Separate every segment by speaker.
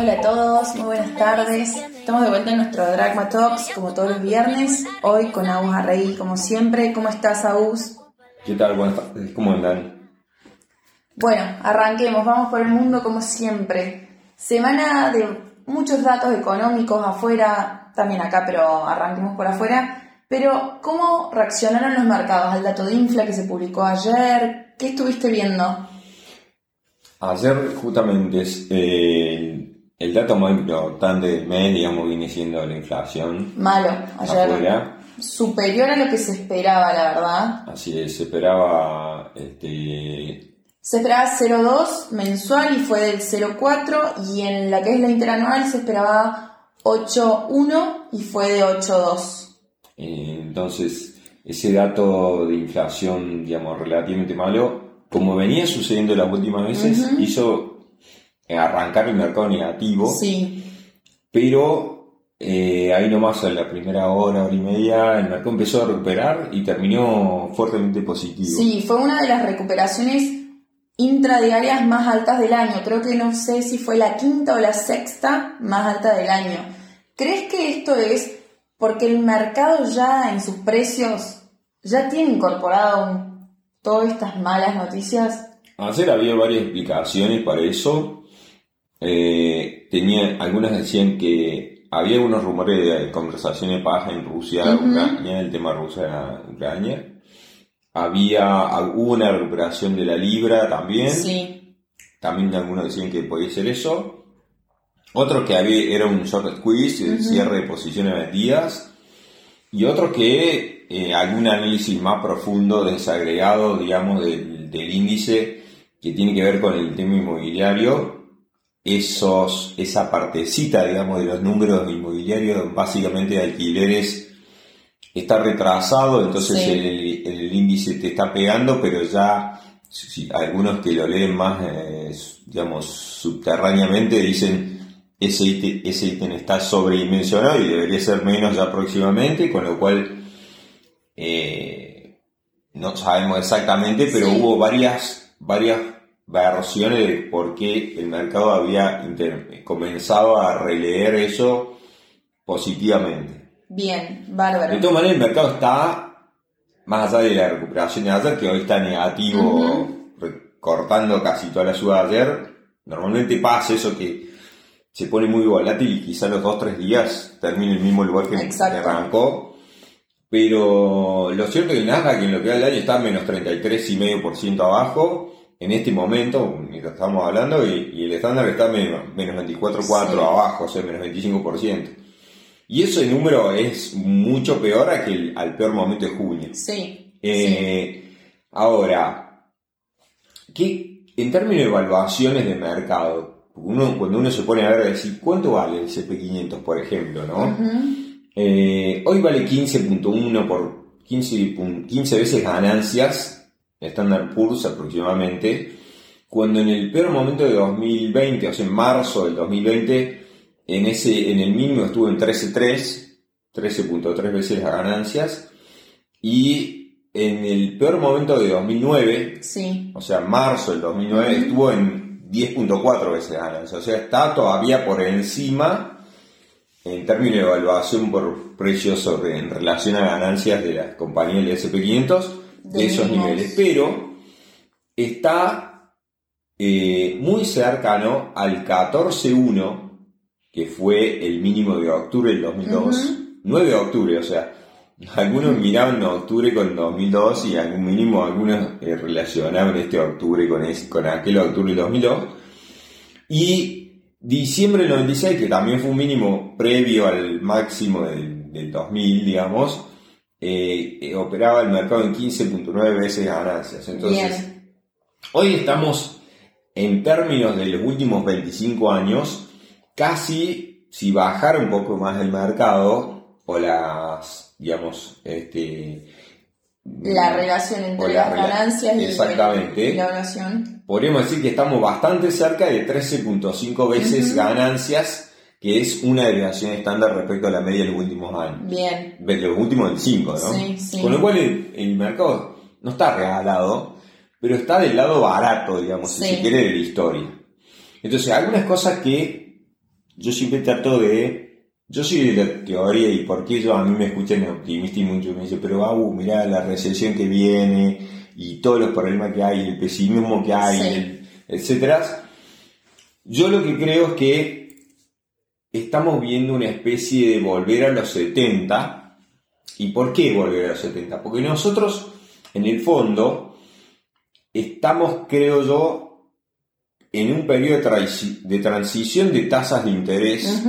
Speaker 1: Hola a todos, muy buenas tardes. Estamos de vuelta en nuestro Dragma Talks, como todos los viernes. Hoy con Agus Arrey, como siempre. ¿Cómo estás, Agus?
Speaker 2: ¿Qué tal? Buenas tardes. ¿Cómo andan?
Speaker 1: Bueno, arranquemos. Vamos por el mundo como siempre. Semana de muchos datos económicos afuera, también acá, pero arranquemos por afuera. Pero, ¿cómo reaccionaron los mercados al dato de infla que se publicó ayer? ¿Qué estuviste viendo?
Speaker 2: Ayer justamente eh, el dato más importante del mes, digamos, viene siendo la inflación.
Speaker 1: Malo, ayer.
Speaker 2: Afuera.
Speaker 1: Superior a lo que se esperaba, la verdad.
Speaker 2: Así es, se esperaba este,
Speaker 1: Se esperaba 0,2 mensual y fue del 0,4 y en la que es la interanual se esperaba 8,1 y fue de 8,2.
Speaker 2: Eh, entonces, ese dato de inflación, digamos, relativamente malo, como venía sucediendo las últimas veces, hizo arrancar el mercado negativo,
Speaker 1: Sí,
Speaker 2: pero eh, ahí nomás en la primera hora, hora y media, el mercado empezó a recuperar y terminó fuertemente positivo.
Speaker 1: sí, fue una de las recuperaciones intradiarias más altas del año. Creo que no sé si fue la quinta o la sexta más alta del año. ¿Crees que esto es porque el mercado ya en sus precios ya tiene incorporado todas estas malas noticias?
Speaker 2: Ayer había varias explicaciones para eso. Eh, tenía, algunas decían que había unos rumores de conversaciones de paz en Rusia, Ucrania, el tema Rusia-Ucrania. Había, hubo una recuperación de la libra también.
Speaker 1: Sí,
Speaker 2: También algunos decían que podía ser eso. Otro que había, era un short squeeze, el cierre de posiciones vendidas. Y otro que eh, algún análisis más profundo, desagregado, digamos, del, del índice que tiene que ver con el tema inmobiliario. Esos, esa partecita, digamos, de los números inmobiliarios, básicamente de alquileres, está retrasado, entonces
Speaker 1: Sí.
Speaker 2: el, el índice te está pegando, pero ya si- algunos que lo leen más, eh, digamos, subterráneamente dicen ese ítem, ese ítem está sobredimensionado y debería ser menos ya próximamente, con lo cual eh, no sabemos exactamente, pero
Speaker 1: Sí.
Speaker 2: hubo varias, varias versiones de por qué el mercado había comenzado a releer eso positivamente.
Speaker 1: bien,
Speaker 2: De
Speaker 1: bárbaro.
Speaker 2: todas maneras, el mercado está, más allá de la recuperación de ayer, que hoy está negativo, cortando casi toda la suba de ayer, normalmente pasa eso que se pone muy volátil y quizá los dos o tres días termine en el mismo lugar que
Speaker 1: Exacto.
Speaker 2: arrancó. Pero lo cierto es que Nasdaq en lo que va del año está menos 33,5% abajo en este momento, mientras estamos hablando, y, y el estándar está menos, menos 24,4%
Speaker 1: Sí.
Speaker 2: abajo, o sea, menos 25%. Y ese número es mucho peor a que el- al peor momento de junio.
Speaker 1: Sí, sí.
Speaker 2: Eh, Ahora, ¿qué, en términos de evaluaciones de mercado, uno, cuando uno se pone a ver, a decir, ¿cuánto vale el CP500, por ejemplo? ¿no?
Speaker 1: Ujú.
Speaker 2: Eh, hoy vale 15.1 por 15, pun- 15 veces ganancias, Standard Poor's aproximadamente, cuando en el peor momento de 2020, o sea, en marzo del 2020, en, ese, en el mínimo estuvo en 13.3, 13.3 veces las ganancias, y en el peor momento de 2009,
Speaker 1: Sí,
Speaker 2: o sea, marzo del 2009, estuvo en 10.4 veces ganancias. O sea, está todavía por encima en términos de evaluación por precios sobre, en relación a ganancias de las compañías del SP500 de
Speaker 1: De
Speaker 2: esos niveles. Pero está eh, muy cercano al 14.1, que fue el mínimo de octubre del 2002. 9 de octubre, o sea, algunos miraban octubre con 2002 y algún mínimo, algunos eh, relacionaban este octubre con, ese- con aquel octubre del 2002. Y diciembre del 96, que también fue un mínimo previo al máximo del, del 2000, digamos, eh, eh, operaba el mercado en 15.9 veces ganancias. Entonces,
Speaker 1: bien.
Speaker 2: Hoy estamos en términos de los últimos 25 años, casi si bajara un poco más el mercado o las, digamos, este,
Speaker 1: La relación entre
Speaker 2: la
Speaker 1: las ganancias y,
Speaker 2: Exactamente.
Speaker 1: la oración.
Speaker 2: podríamos decir que estamos bastante cerca de 13.5 veces ganancias, que es una desviación estándar respecto a la media de los últimos años.
Speaker 1: Bien.
Speaker 2: de los últimos 25, ¿no?
Speaker 1: Sí, sí.
Speaker 2: Con lo cual el, el mercado no está regalado, pero está del lado barato, digamos,
Speaker 1: Sí.
Speaker 2: si se quiere, de la historia. Entonces, algunas cosas que yo siempre trato de... Yo soy de la teoría y porque ellos a mí me escuchan optimista y mucho me dicen, pero Abu, mira la recesión que viene y todos los problemas que hay, el pesimismo que hay,
Speaker 1: Sí.
Speaker 2: etcétera. Yo lo que creo es que estamos viendo una especie de volver a los 70. ¿Y por qué volver a los 70? Porque nosotros, en el fondo, estamos, creo yo, en un periodo de, transi- de transición de tasas de interés,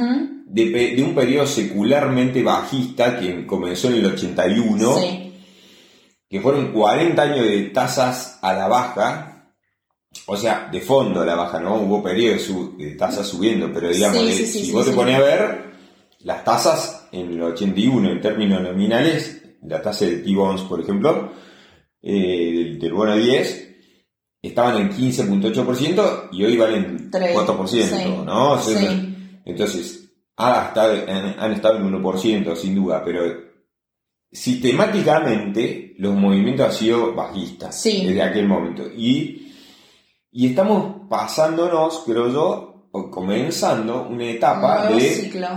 Speaker 2: de un periodo secularmente bajista que comenzó en el 81,
Speaker 1: Sí.
Speaker 2: que fueron 40 años de tasas a la baja, o sea, de fondo la baja, ¿no? Hubo periodos de, tasas subiendo, pero digamos,
Speaker 1: Sí,
Speaker 2: de-
Speaker 1: sí, sí,
Speaker 2: si vos te pones a ver, las tasas en el 81 en términos nominales, la tasa de T-Bonds, por ejemplo, eh, del, del bono 10, estaban en 15.8% y hoy valen
Speaker 1: Tres,
Speaker 2: 4%,
Speaker 1: sí,
Speaker 2: ¿no? O sea,
Speaker 1: sí.
Speaker 2: Entonces, han, han estado en 1%, sin duda, pero sistemáticamente los movimientos han sido bajistas
Speaker 1: Sí.
Speaker 2: desde aquel momento. Y, y estamos pasándonos, creo yo, o comenzando una etapa de
Speaker 1: ciclo.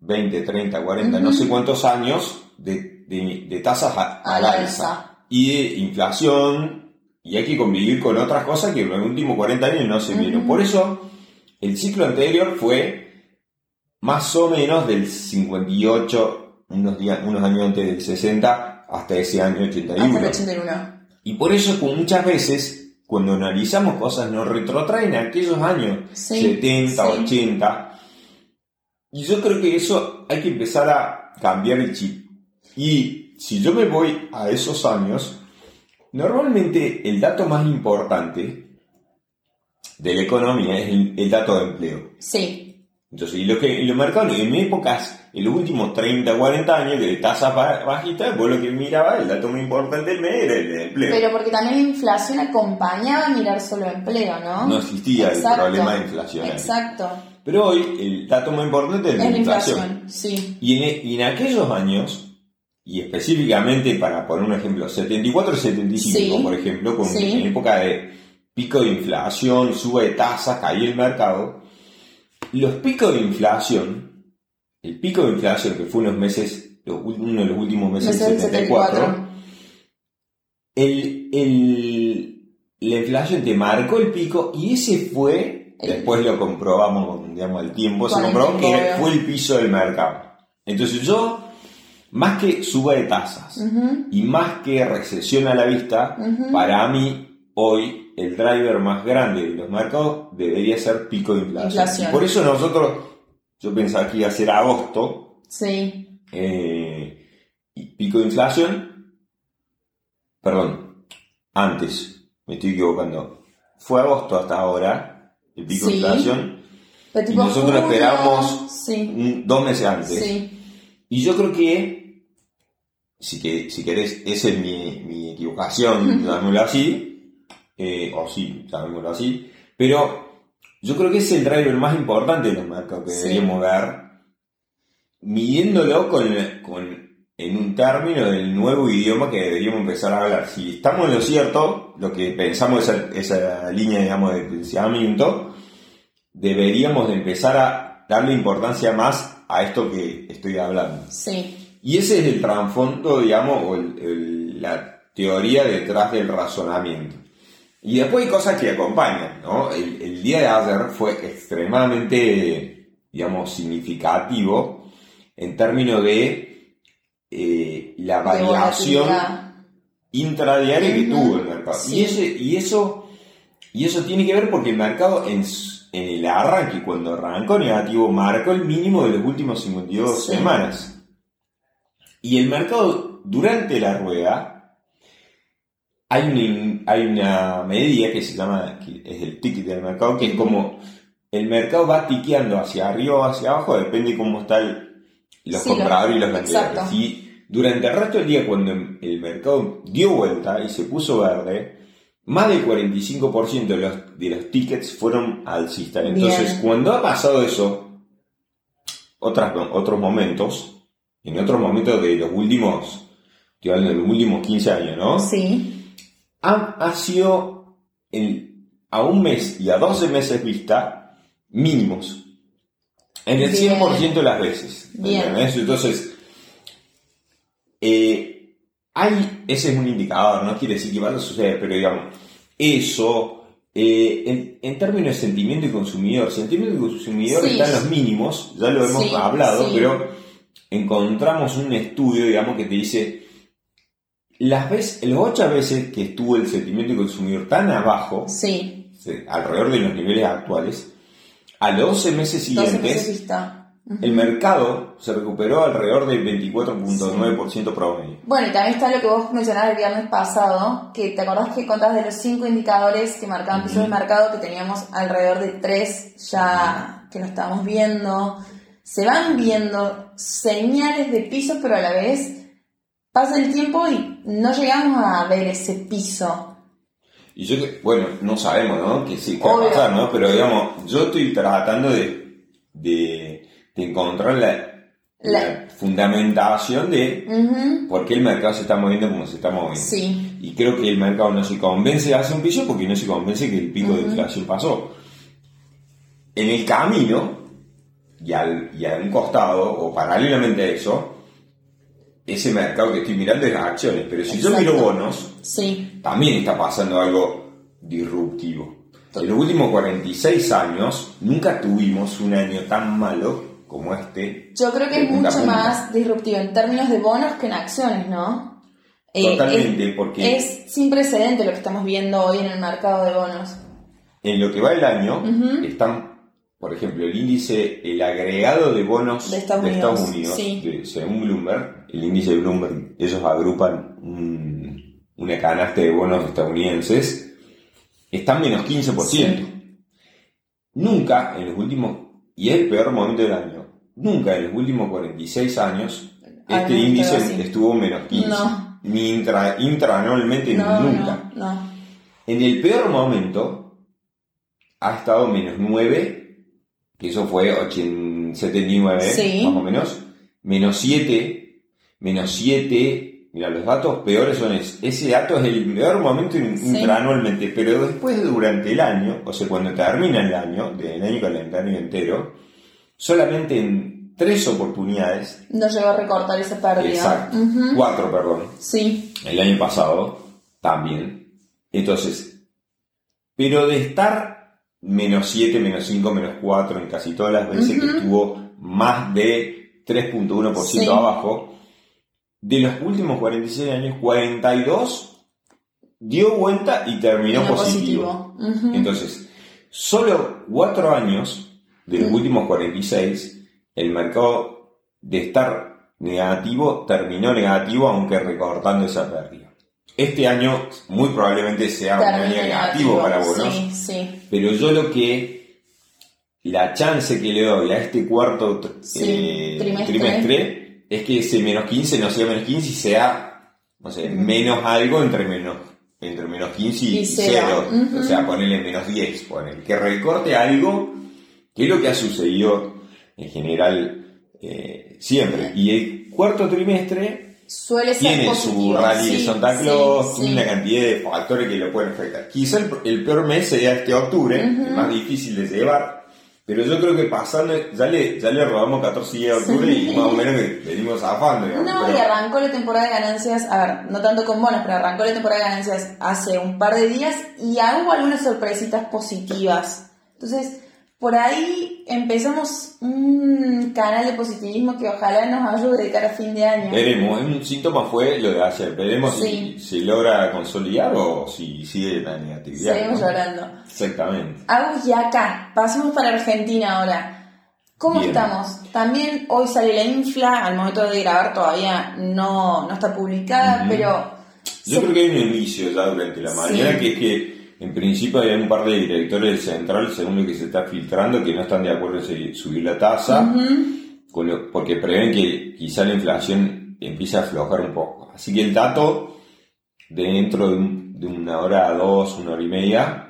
Speaker 2: 20, 30, 40, no sé cuántos años de, de- de tasas a- al
Speaker 1: Al
Speaker 2: alza
Speaker 1: alza.
Speaker 2: y de inflación, y hay que convivir con otras cosas que en los últimos 40 años no se vieron. Por eso, el ciclo anterior fue más o menos del 58, unos, días, unos años antes del 60, hasta ese año 81.
Speaker 1: Hasta el 81.
Speaker 2: Y por eso, muchas veces, cuando analizamos cosas, nos retrotraen a aquellos años
Speaker 1: Sí,
Speaker 2: 70,
Speaker 1: sí.
Speaker 2: 80. Y yo creo que eso hay que empezar a cambiar el chip. Y si yo me voy a esos años, normalmente el dato más importante de la economía es el, el dato de empleo.
Speaker 1: Sí.
Speaker 2: Entonces, y lo que y los mercados en épocas, en los últimos 30, 40 años de tasas ba- bajitas, vos lo que miraba, el dato más importante del mes era el empleo.
Speaker 1: Pero porque también la inflación acompañaba a mirar solo empleo, ¿no?
Speaker 2: no existía
Speaker 1: Exacto.
Speaker 2: el problema de inflación.
Speaker 1: Exacto.
Speaker 2: Pero hoy el dato más importante es la
Speaker 1: la
Speaker 2: inflación.
Speaker 1: inflación, sí.
Speaker 2: Y en, y en aquellos años, y específicamente para poner un ejemplo, 74 y 75,
Speaker 1: Sí.
Speaker 2: por ejemplo, con,
Speaker 1: Sí.
Speaker 2: en época de pico de inflación, sube de tasas, caía el mercado, los picos de inflación, el pico de inflación que fue unos meses, los uno de los últimos meses del
Speaker 1: del
Speaker 2: 74,
Speaker 1: 74.
Speaker 2: el, el- la inflación te marcó el pico y ese fue,
Speaker 1: El-
Speaker 2: después lo comprobamos, digamos, al tiempo, se comprobó que fue el piso del mercado. Entonces yo, más que suba de tasas y más que recesión a la vista, para mí hoy el driver más grande de los mercados debería ser pico de inflación.
Speaker 1: Inflación.
Speaker 2: Y por eso nosotros, yo pensaba que iba a ser agosto,
Speaker 1: Sí.
Speaker 2: eh, y pico de inflación, perdón, antes, me estoy equivocando, fue agosto hasta ahora, el pico de inflación,
Speaker 1: Pero
Speaker 2: y nosotros
Speaker 1: Sí.
Speaker 2: un- dos meses antes.
Speaker 1: Sí.
Speaker 2: Y yo creo que, si, que, si querés, esa es mi, mi equivocación, llamémoslo así, eh, o sí, llamémoslo así, pero yo creo que es el driver más importante de los mercados que
Speaker 1: Sí.
Speaker 2: deberíamos ver, midiéndolo con, con, en un término del nuevo idioma que deberíamos empezar a hablar. Si estamos en lo cierto, lo que pensamos esa, esa línea, digamos, de pensamiento, deberíamos de empezar a darle importancia más a esto que estoy hablando.
Speaker 1: Sí.
Speaker 2: Y ese es el trasfondo, digamos, o el- el- la teoría detrás del razonamiento. Y después hay cosas que acompañan, ¿no? El, el día de ayer fue extremadamente, digamos, significativo en términos de eh, la variación intradiaria que
Speaker 1: Ujú,
Speaker 2: tuvo el mercado.
Speaker 1: sí.
Speaker 2: Y, ese, y, eso, y eso tiene que ver porque el mercado en, en el arranque, cuando arrancó negativo, marcó el mínimo de los últimos 52
Speaker 1: Sí.
Speaker 2: semanas. Y el mercado, durante la rueda, hay una, hay una medida que se llama, que es el ticket del mercado, que es como el mercado va tiqueando hacia arriba o hacia abajo, depende cómo están los
Speaker 1: Sí,
Speaker 2: compradores y los vendedores. Y durante el resto del día, cuando el mercado dio vuelta y se puso verde, más del 45% de los, de los tickets fueron alcistas. Entonces,
Speaker 1: Bien.
Speaker 2: cuando ha pasado eso, otras, otros momentos, en otros momentos de los últimos, estoy hablando de los últimos 15 años, ¿no?
Speaker 1: Sí.
Speaker 2: Ha, ha sido en- a un mes y a 12 meses vista mínimos. En el
Speaker 1: Bien.
Speaker 2: 100% de las veces. Entonces, eh, hay, ese es un indicador, no quiere decir que va a suceder, pero digamos, eso, eh, en, en términos de sentimiento y consumidor, sentimiento y consumidor
Speaker 1: Sí.
Speaker 2: están los mínimos, ya lo hemos
Speaker 1: Sí,
Speaker 2: hablado,
Speaker 1: sí.
Speaker 2: pero encontramos un estudio, digamos, que te dice, las veces, las ocho veces que estuvo el sentimiento y consumidor tan abajo,
Speaker 1: Sí,
Speaker 2: alrededor de los niveles actuales, a los 12 meses
Speaker 1: 12
Speaker 2: siguientes, el mercado se recuperó alrededor del 24.9% promedio.
Speaker 1: Bueno, y también está lo que vos mencionabas el viernes pasado, que te acordás que contabas de los cinco indicadores que marcaban pisos de mercado, que teníamos alrededor de tres ya que lo estábamos viendo. Se van viendo señales de pisos, pero a la vez pasa el tiempo y no llegamos a ver ese piso.
Speaker 2: Y yo, que- bueno, no sabemos, ¿no? Que sí, qué va a pasar, ¿no? Pero digamos, yo estoy tratando de, de, de encontrar la,
Speaker 1: La-
Speaker 2: la fundamentación de por qué el mercado se está moviendo como se está moviendo.
Speaker 1: Sí,
Speaker 2: Y creo que el mercado no se convence de hacer un piso porque no se convence que el pico de inflación pasó. En el camino, y, al, y a un costado, o paralelamente a eso, ese mercado que estoy mirando es las acciones. Pero si yo miro bonos,
Speaker 1: sí,
Speaker 2: también está pasando algo disruptivo. En los últimos 46 años, nunca tuvimos un año tan malo como este.
Speaker 1: yo creo que es mucho
Speaker 2: punta.
Speaker 1: más disruptivo en términos de bonos que en acciones, ¿no? Eh,
Speaker 2: Totalmente,
Speaker 1: es-
Speaker 2: porque
Speaker 1: Es sin precedente lo que estamos viendo hoy en el mercado de bonos.
Speaker 2: en lo que va el año, están, por ejemplo, el índice, el agregado de bonos
Speaker 1: De Estados Unidos, sí.
Speaker 2: de- según Bloomberg, el índice de Bloomberg, ellos agrupan un- una canasta de bonos estadounidenses, están menos 15%. Nunca en los últimos, y es el peor momento del año, nunca en los últimos 46 años
Speaker 1: Ah,
Speaker 2: este índice
Speaker 1: sí.
Speaker 2: estuvo menos 15.
Speaker 1: No.
Speaker 2: Ni intra, intraanualmente
Speaker 1: No,
Speaker 2: nunca.
Speaker 1: no.
Speaker 2: En el peor momento ha estado menos 9, que eso fue 80 79
Speaker 1: Sí.
Speaker 2: más o menos, menos 7, menos 7, mira, los datos peores son es, ese dato es el peor momento in-
Speaker 1: Sí.
Speaker 2: intraanualmente, pero después durante el año, o sea, cuando termina el año, del año calendario entero, solamente en tres oportunidades,
Speaker 1: No llegó a recortar esa pérdida.
Speaker 2: exacto, cuatro, perdón,
Speaker 1: Sí,
Speaker 2: el año pasado también. Entonces, pero de estar menos 7, menos 5, menos 4 en casi todas las veces que estuvo más de 3.1%
Speaker 1: Sí.
Speaker 2: abajo, de los últimos 46 años, 42 dio vuelta y terminó positivo. Entonces, solo 4 años de los
Speaker 1: Mm.
Speaker 2: últimos 46, el mercado de estar negativo terminó negativo, aunque recortando esa pérdida. Este año muy probablemente sea un
Speaker 1: Termina
Speaker 2: año negativo para bonos,
Speaker 1: Sí, sí.
Speaker 2: pero yo lo que la chance que le doy a este cuarto
Speaker 1: Sí,
Speaker 2: eh,
Speaker 1: trimestre.
Speaker 2: trimestre es que ese menos 15 no sea menos 15 y sea, no sé, menos algo entre menos, entre menos 15 y,
Speaker 1: Y cero.
Speaker 2: 0.
Speaker 1: Ujú.
Speaker 2: O sea, ponerle menos 10, ponele. Que recorte algo, que es lo que ha sucedido en general eh, siempre. Y el cuarto trimestre
Speaker 1: Suele ser
Speaker 2: tiene
Speaker 1: positivo.
Speaker 2: su rally de
Speaker 1: sí,
Speaker 2: Santa
Speaker 1: sí,
Speaker 2: Claus,
Speaker 1: sí.
Speaker 2: tiene una cantidad de factores que lo pueden afectar. Quizá el, el peor mes sea este octubre, el más difícil de llevar, pero yo creo que pasando, ya le, ya le robamos 14 días de octubre y más o menos que venimos zafando. digamos,
Speaker 1: No,
Speaker 2: pero-
Speaker 1: y arrancó la temporada de ganancias, a ver, no tanto con bonos, pero arrancó la temporada de ganancias hace un par de días y hubo algunas sorpresitas positivas. Entonces, por ahí empezamos un canal de positivismo que ojalá nos ayude de cara a fin de año.
Speaker 2: Veremos, un síntoma fue lo de ayer, veremos
Speaker 1: Sí.
Speaker 2: si se logra consolidar o si sigue la negatividad.
Speaker 1: Seguimos
Speaker 2: ¿no?
Speaker 1: llorando.
Speaker 2: Exactamente.
Speaker 1: Agus, y acá, pasemos para Argentina ahora. ¿Cómo
Speaker 2: Bien.
Speaker 1: estamos? También hoy sale la infla, al momento de grabar todavía no, no está publicada, pero...
Speaker 2: Yo
Speaker 1: se-
Speaker 2: creo que hay un inicio ya durante la
Speaker 1: Sí.
Speaker 2: mañana, que es que en principio hay un par de directores del central, según lo que se está filtrando, que no están de acuerdo en subir la tasa,
Speaker 1: Ujú.
Speaker 2: con lo- porque prevén que quizá la inflación empiece a aflojar un poco. Así que el dato, dentro de, un- de una hora, dos, una hora y media,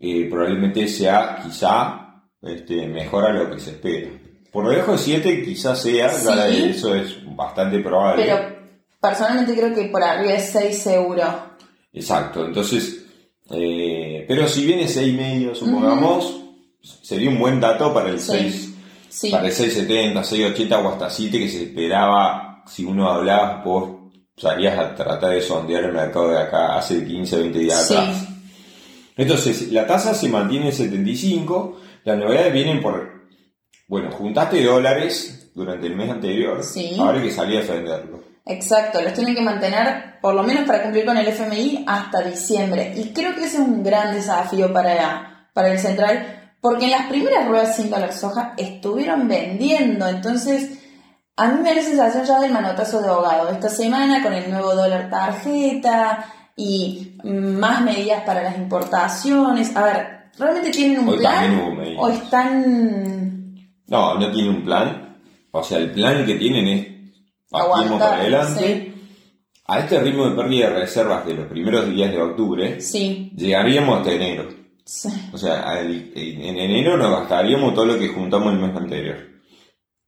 Speaker 2: eh, probablemente sea quizá este, mejor a lo que se espera. Por debajo de 7 quizás sea, ya
Speaker 1: Sí.
Speaker 2: eso es bastante probable.
Speaker 1: Pero personalmente creo que por arriba es 6 seguro.
Speaker 2: Exacto, entonces, eh, pero si viene seis y medio, supongamos, sería un buen dato para el
Speaker 1: Sí.
Speaker 2: 6,
Speaker 1: Sí,
Speaker 2: para el 670, 680 o hasta 7 que se esperaba, si uno hablaba, vos salías a tratar de sondear el mercado de acá hace 15, 20 días
Speaker 1: Sí.
Speaker 2: atrás. Entonces, la tasa se mantiene en 75, las novedades vienen por, bueno, juntaste dólares durante el mes anterior, ahora hay que salir a defenderlo.
Speaker 1: Exacto, los tienen que mantener por lo menos para cumplir con el FMI hasta diciembre. Y creo que ese es un gran desafío para, para el central, porque en las primeras ruedas 100 dólares soja estuvieron vendiendo. Entonces, a mí me da la sensación ya del manotazo de ahogado. Esta semana con el nuevo dólar tarjeta y más medidas para las importaciones. A ver, ¿realmente tienen un
Speaker 2: Hoy también hubo
Speaker 1: plan? ¿O están
Speaker 2: No, no tiene un plan. O sea, el plan que tienen es partimos
Speaker 1: Aguantar,
Speaker 2: para adelante.
Speaker 1: sí.
Speaker 2: A este ritmo de pérdida de reservas de los primeros días de octubre,
Speaker 1: Sí,
Speaker 2: llegaríamos hasta enero.
Speaker 1: sí.
Speaker 2: O sea, al- en enero nos gastaríamos todo lo que juntamos el mes anterior.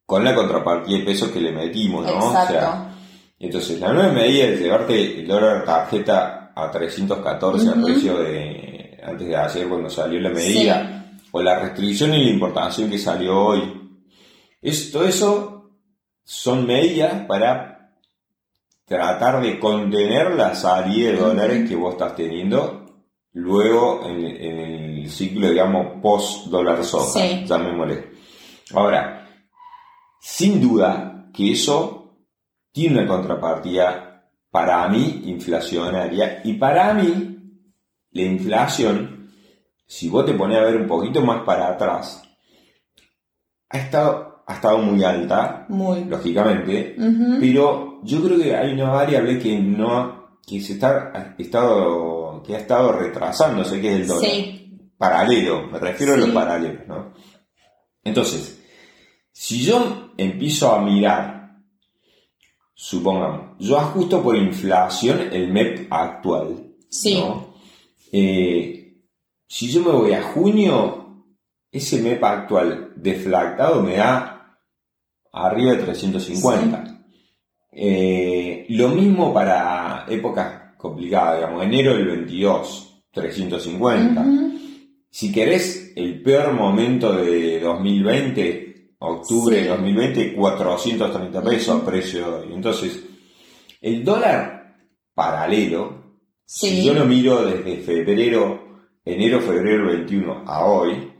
Speaker 2: Con la contrapartida de pesos que le metimos, ¿no? O
Speaker 1: Exacto.
Speaker 2: sea, entonces, la nueva medida de llevarte el dólar tarjeta a 314 al
Speaker 1: Ujú.
Speaker 2: precio de antes de ayer cuando salió la medida, o la restricción y la importación que salió hoy. Es, todo eso son medidas para tratar de contener la salida de dólares que vos estás teniendo luego en, en el ciclo, digamos, post-dólar soja,
Speaker 1: Sí.
Speaker 2: llamémosle. Ahora, sin duda que eso tiene una contrapartida para mí inflacionaria y para mí la inflación, si vos te pones a ver un poquito más para atrás, ha estado, ha estado muy alta,
Speaker 1: Muy.
Speaker 2: lógicamente, pero yo creo que hay una variable que no, que se está, ha estado, que ha estado retrasándose, que es el dólar.
Speaker 1: Sí,
Speaker 2: Paralelo, me refiero a los paralelos, ¿no? Entonces, si yo empiezo a mirar, supongamos, yo ajusto por inflación el MEP actual,
Speaker 1: sí.
Speaker 2: ¿no? Eh, si yo me voy a junio, ese MEP actual deflactado me da arriba de 350. Eh, lo mismo para épocas complicadas, digamos, enero del 22, 350.
Speaker 1: Ujú.
Speaker 2: Si querés el peor momento de 2020, octubre
Speaker 1: Sí.
Speaker 2: de 2020, 430 pesos
Speaker 1: Ujú.
Speaker 2: precio de hoy. Entonces, el dólar paralelo,
Speaker 1: Sí.
Speaker 2: si yo lo miro desde febrero, enero, febrero 21 a hoy,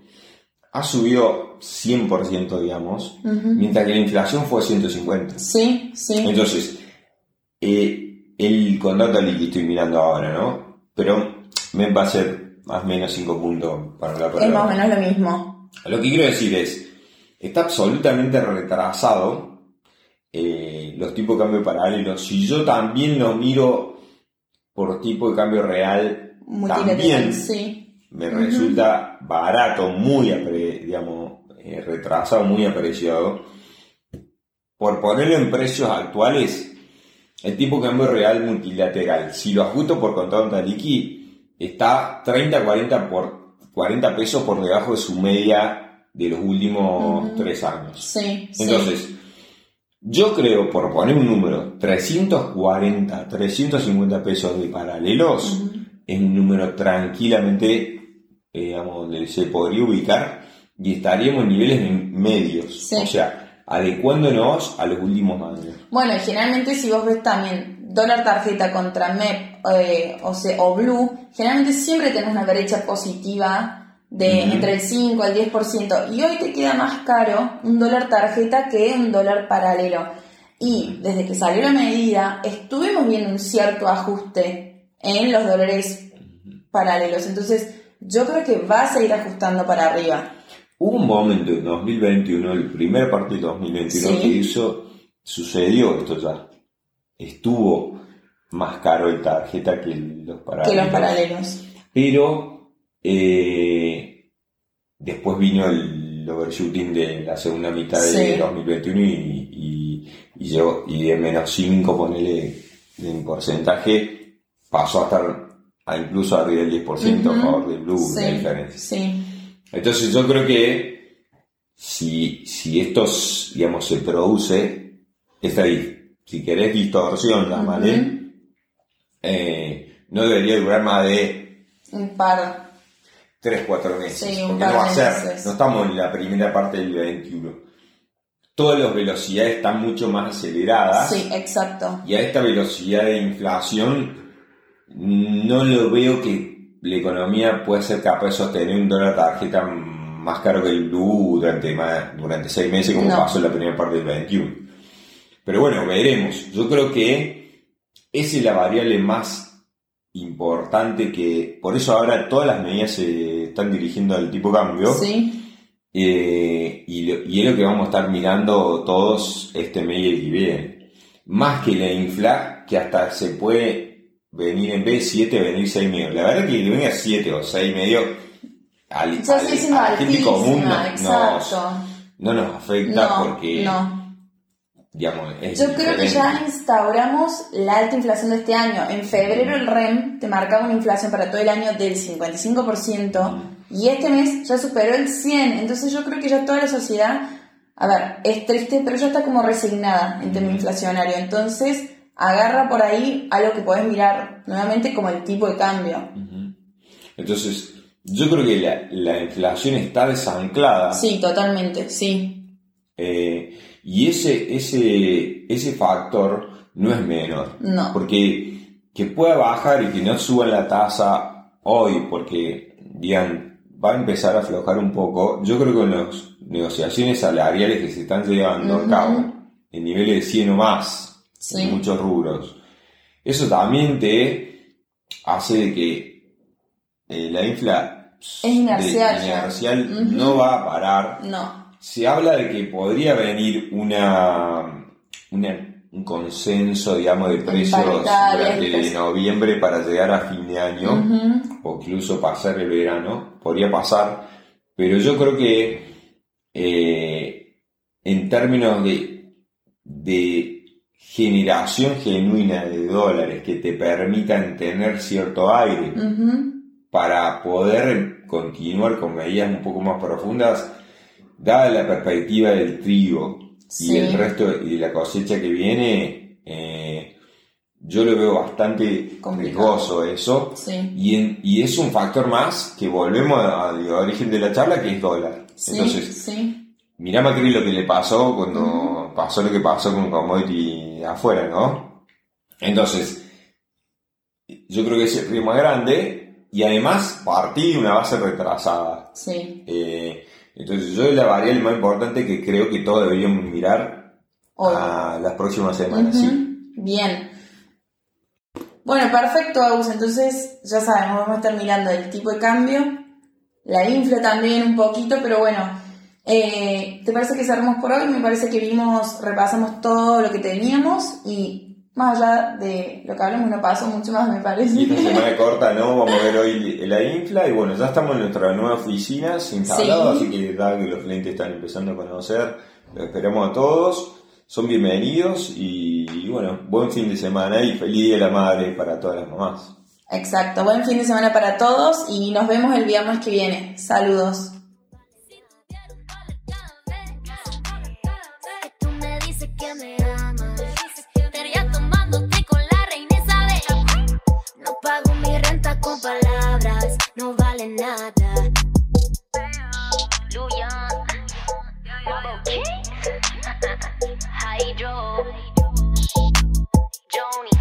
Speaker 2: ha subido 100%, digamos, mientras que la inflación fue 150.
Speaker 1: Sí, sí.
Speaker 2: Entonces, eh, el contrato líquido estoy mirando ahora, ¿no? Pero me va a ser más o menos 5 puntos para la
Speaker 1: Es
Speaker 2: prueba.
Speaker 1: más o menos lo mismo.
Speaker 2: Lo que quiero decir es, está absolutamente retrasado eh, los tipos de cambio paralelos. Si yo también lo miro por tipo de cambio real, también
Speaker 1: sí.
Speaker 2: me resulta barato, muy digamos, eh, retrasado, muy apreciado. Por ponerlo en precios actuales, el tipo de cambio real multilateral, si lo ajusto por contado en liqui, está 30, 40 por 40 pesos por debajo de su media de los últimos tres años.
Speaker 1: Sí, sí.
Speaker 2: Entonces, yo creo, por poner un número, 340, 350 pesos de paralelos es un número tranquilamente, eh, digamos, donde se podría ubicar y estaríamos en niveles medios.
Speaker 1: Sí.
Speaker 2: O sea, adecuándonos a los últimos años.
Speaker 1: Bueno, y generalmente si vos ves también dólar tarjeta contra MEP eh, o, se- o Blue, generalmente siempre tenés una brecha positiva de
Speaker 2: Ujú.
Speaker 1: entre el 5 al 10%. Y hoy te queda más caro un dólar tarjeta que un dólar paralelo. Y desde que salió la medida, estuvimos viendo un cierto ajuste en los dólares paralelos. Entonces, yo creo que va a seguir ajustando para arriba.
Speaker 2: Hubo un momento en 2021, el primer partido de 2021,
Speaker 1: Sí.
Speaker 2: que hizo, sucedió esto ya. Estuvo más caro el tarjeta que los paralelos.
Speaker 1: Que los paralelos.
Speaker 2: Pero eh, después vino el overshooting de la segunda mitad de
Speaker 1: Sí.
Speaker 2: 2021 y, y, y llegó- y de menos 5, ponele en porcentaje, pasó a estar a incluso arriba del 10% a
Speaker 1: Ujú.
Speaker 2: favor del Blue, la
Speaker 1: Sí,
Speaker 2: diferencia.
Speaker 1: sí.
Speaker 2: Entonces yo creo que si, si esto, digamos, se produce, esta, di- si querés distorsión,
Speaker 1: Ujú.
Speaker 2: eh, no debería durar más de
Speaker 1: Un par.
Speaker 2: 3, 4 meses.
Speaker 1: Sí, un
Speaker 2: porque
Speaker 1: par
Speaker 2: no va a ser, no estamos en la primera parte del 21. Todas las velocidades están mucho más aceleradas.
Speaker 1: Sí, exacto.
Speaker 2: Y a esta velocidad de inflación, no lo veo que la economía pueda ser capaz de sostener un dólar tarjeta más caro que el blue durante, más, durante seis meses, como
Speaker 1: No.
Speaker 2: pasó en la primera parte del 21. Pero bueno, veremos. Yo creo que esa es la variable más importante que, por eso ahora todas las medidas se están dirigiendo al tipo cambio.
Speaker 1: Sí,
Speaker 2: Eh, y, lo- y es lo que vamos a estar mirando todos este mes y el que viene. Más que la infla, que hasta se puede venir en vez de 7, venir 6 medio. La verdad que que venga 7 o 6 medio al, al- a la gente común no, no nos afecta
Speaker 1: No,
Speaker 2: porque,
Speaker 1: no.
Speaker 2: digamos, es
Speaker 1: Yo creo que ya instauramos la alta inflación de este año. En febrero el REM te marcaba una inflación para todo el año del 55% y este mes ya superó el 100%. Entonces yo creo que ya toda la sociedad, a ver, es triste, pero ya está como resignada en términos inflacionario. Entonces agarra por ahí algo que podés mirar nuevamente como el tipo de cambio.
Speaker 2: Entonces, yo creo que la, la inflación está desanclada.
Speaker 1: Sí, totalmente, sí.
Speaker 2: Eh, y ese, ese, ese factor no es menor.
Speaker 1: No.
Speaker 2: Porque que pueda bajar y que no suba la tasa hoy, porque digan, va a empezar a aflojar un poco. Yo creo que con las negociaciones salariales que se están llevando a cabo, en niveles de 100 o más,
Speaker 1: Sí.
Speaker 2: en muchos rubros, eso también te hace de que eh, la infla
Speaker 1: Es inercial
Speaker 2: de- no va a parar.
Speaker 1: No.
Speaker 2: se habla de que podría venir una, una- un consenso, digamos, de precios durante noviembre para llegar a fin de año, o incluso pasar el verano, podría pasar, pero yo creo que eh, en términos de, de generación genuina de dólares que te permitan tener cierto aire, para poder continuar con medidas un poco más profundas, dada la perspectiva del trigo
Speaker 1: Sí.
Speaker 2: y el resto de la cosecha que viene, eh, yo lo veo bastante
Speaker 1: Complicado.
Speaker 2: riesgoso eso.
Speaker 1: Sí.
Speaker 2: Y, en- y es un factor más que volvemos al origen de la charla, que es dólar.
Speaker 1: Sí,
Speaker 2: Entonces. Mirá Macri lo que le pasó cuando pasó lo que pasó con commodity afuera, ¿no? Entonces, yo creo que es el riesgo más grande y además partí de una base retrasada.
Speaker 1: Sí.
Speaker 2: Eh, entonces, yo la variable más importante que creo que todos deberíamos mirar
Speaker 1: Hoy.
Speaker 2: a las próximas semanas, sí.
Speaker 1: Bien. Bueno, perfecto, Agus. Entonces, ya sabemos, vamos a estar mirando el tipo de cambio, la infla también un poquito, pero bueno, eh, ¿te parece que cerramos por hoy? Me parece que vimos, repasamos todo lo que teníamos y más allá de lo que hablamos, no pasó mucho más, me parece.
Speaker 2: Y esta semana corta, ¿no? Vamos a ver hoy la infla y bueno, ya estamos en nuestra nueva oficina instalado,
Speaker 1: Sí.
Speaker 2: así que da que los clientes están empezando a conocer, los esperamos a todos, son bienvenidos y, y bueno, buen fin de semana y feliz Día de la Madre para todas las mamás.
Speaker 1: Exacto, buen fin de semana para todos y nos vemos el viernes que viene. Saludos.
Speaker 3: con palabras no vale nada. Hydro, Joni.